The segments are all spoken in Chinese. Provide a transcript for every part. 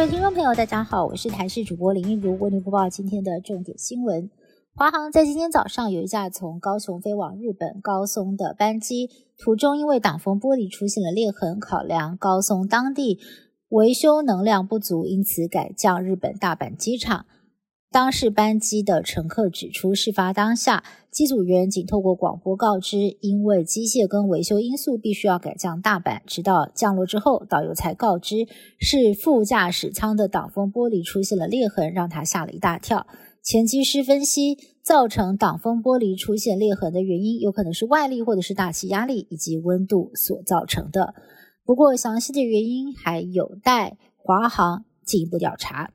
各位听众朋友，大家好，我是台视主播林玉如，为您播报今天的重点新闻。华航在今天早上有一架从高雄飞往日本高松的班机，途中因为挡风玻璃出现了裂痕，考量高松当地维修能量不足，因此改降日本大阪机场。当事班机的乘客指出，事发当下，机组员仅透过广播告知，因为机械跟维修因素，必须要改降大阪。直到降落之后，导游才告知是副驾驶舱的挡风玻璃出现了裂痕，让他吓了一大跳。前机师分析，造成挡风玻璃出现裂痕的原因，有可能是外力或者是大气压力以及温度所造成的。不过，详细的原因还有待华航进一步调查。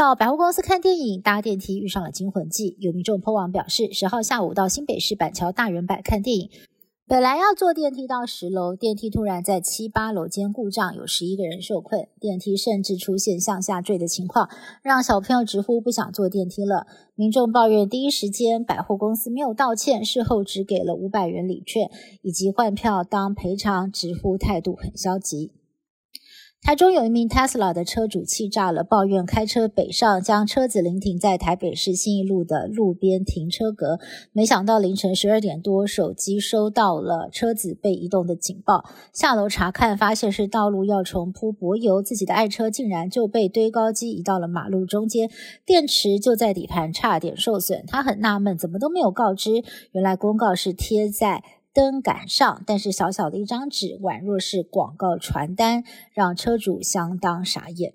到百货公司看电影，搭电梯遇上了《惊魂记》，有民众 po 网表示，十号下午到新北市板桥大圆柏看电影，本来要坐电梯到十楼，电梯突然在七八楼间故障，有十一个人受困，电梯甚至出现向下坠的情况，让小朋友直呼不想坐电梯了。民众抱怨，第一时间百货公司没有道歉，事后只给了五百元礼券以及换票当赔偿，直呼态度很消极。台中有一名 Tesla 的车主气炸了，抱怨开车北上，将车子临停在台北市信义路的路边停车格，没想到凌晨十二点多，手机收到了车子被移动的警报，下楼查看，发现是道路要重铺柏油，自己的爱车竟然就被堆高机移到了马路中间，电池就在底盘，差点受损。他很纳闷，怎么都没有告知，原来公告是贴在。灯杆上，但是小小的一张纸，宛若是广告传单，让车主相当傻眼。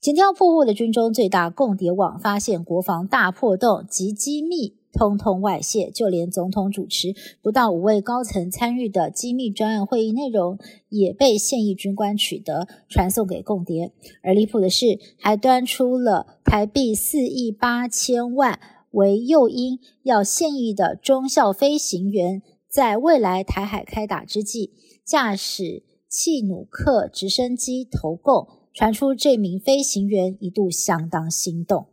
紧跳破获的军中最大共谍网，发现国防大破洞及机密通通外泄，就连总统主持不到五位高层参与的机密专案会议内容，也被现役军官取得，传送给共谍。而离谱的是，还端出了台币四亿八千万为诱因，要现役的中校飞行员。在未来台海开打之际，驾驶气努克直升机投共，传出这名飞行员一度相当心动。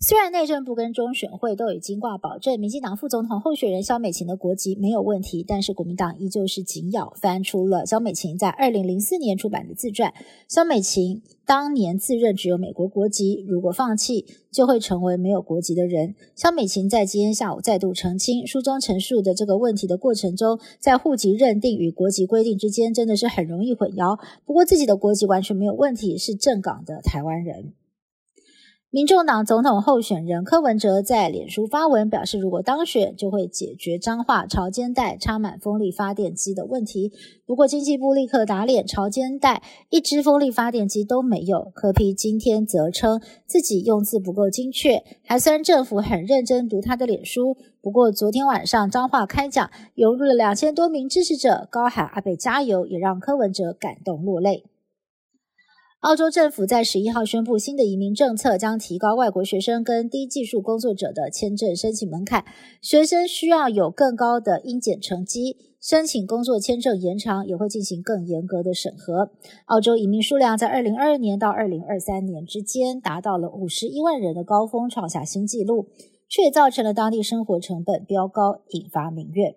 虽然内政部跟中选会都已经挂保证，民进党副总统候选人萧美琴的国籍没有问题，但是国民党依旧是紧咬，翻出了萧美琴在二零零四年出版的自传。萧美琴当年自认只有美国国籍，如果放弃，就会成为没有国籍的人。萧美琴在今天下午再度澄清，书中陈述的这个问题的过程中，在户籍认定与国籍规定之间，真的是很容易混淆。不过自己的国籍完全没有问题，是正港的台湾人。民众党总统候选人柯文哲在脸书发文表示，如果当选，就会解决彰化潮间带插满风力发电机的问题。不过经济部立刻打脸，潮间带一支风力发电机都没有。柯批今天则称自己用字不够精确，还虽然政府很认真读他的脸书。不过昨天晚上彰化开讲，涌入了两千多名支持者，高喊阿北加油，也让柯文哲感动落泪。澳洲政府在十一号宣布新的移民政策，将提高外国学生跟低技术工作者的签证申请门槛。学生需要有更高的英检成绩，申请工作签证延长也会进行更严格的审核。澳洲移民数量在二零二二年到二零二三年之间达到了五十一万人的高峰，创下新纪录，却造成了当地生活成本飙高，引发民怨。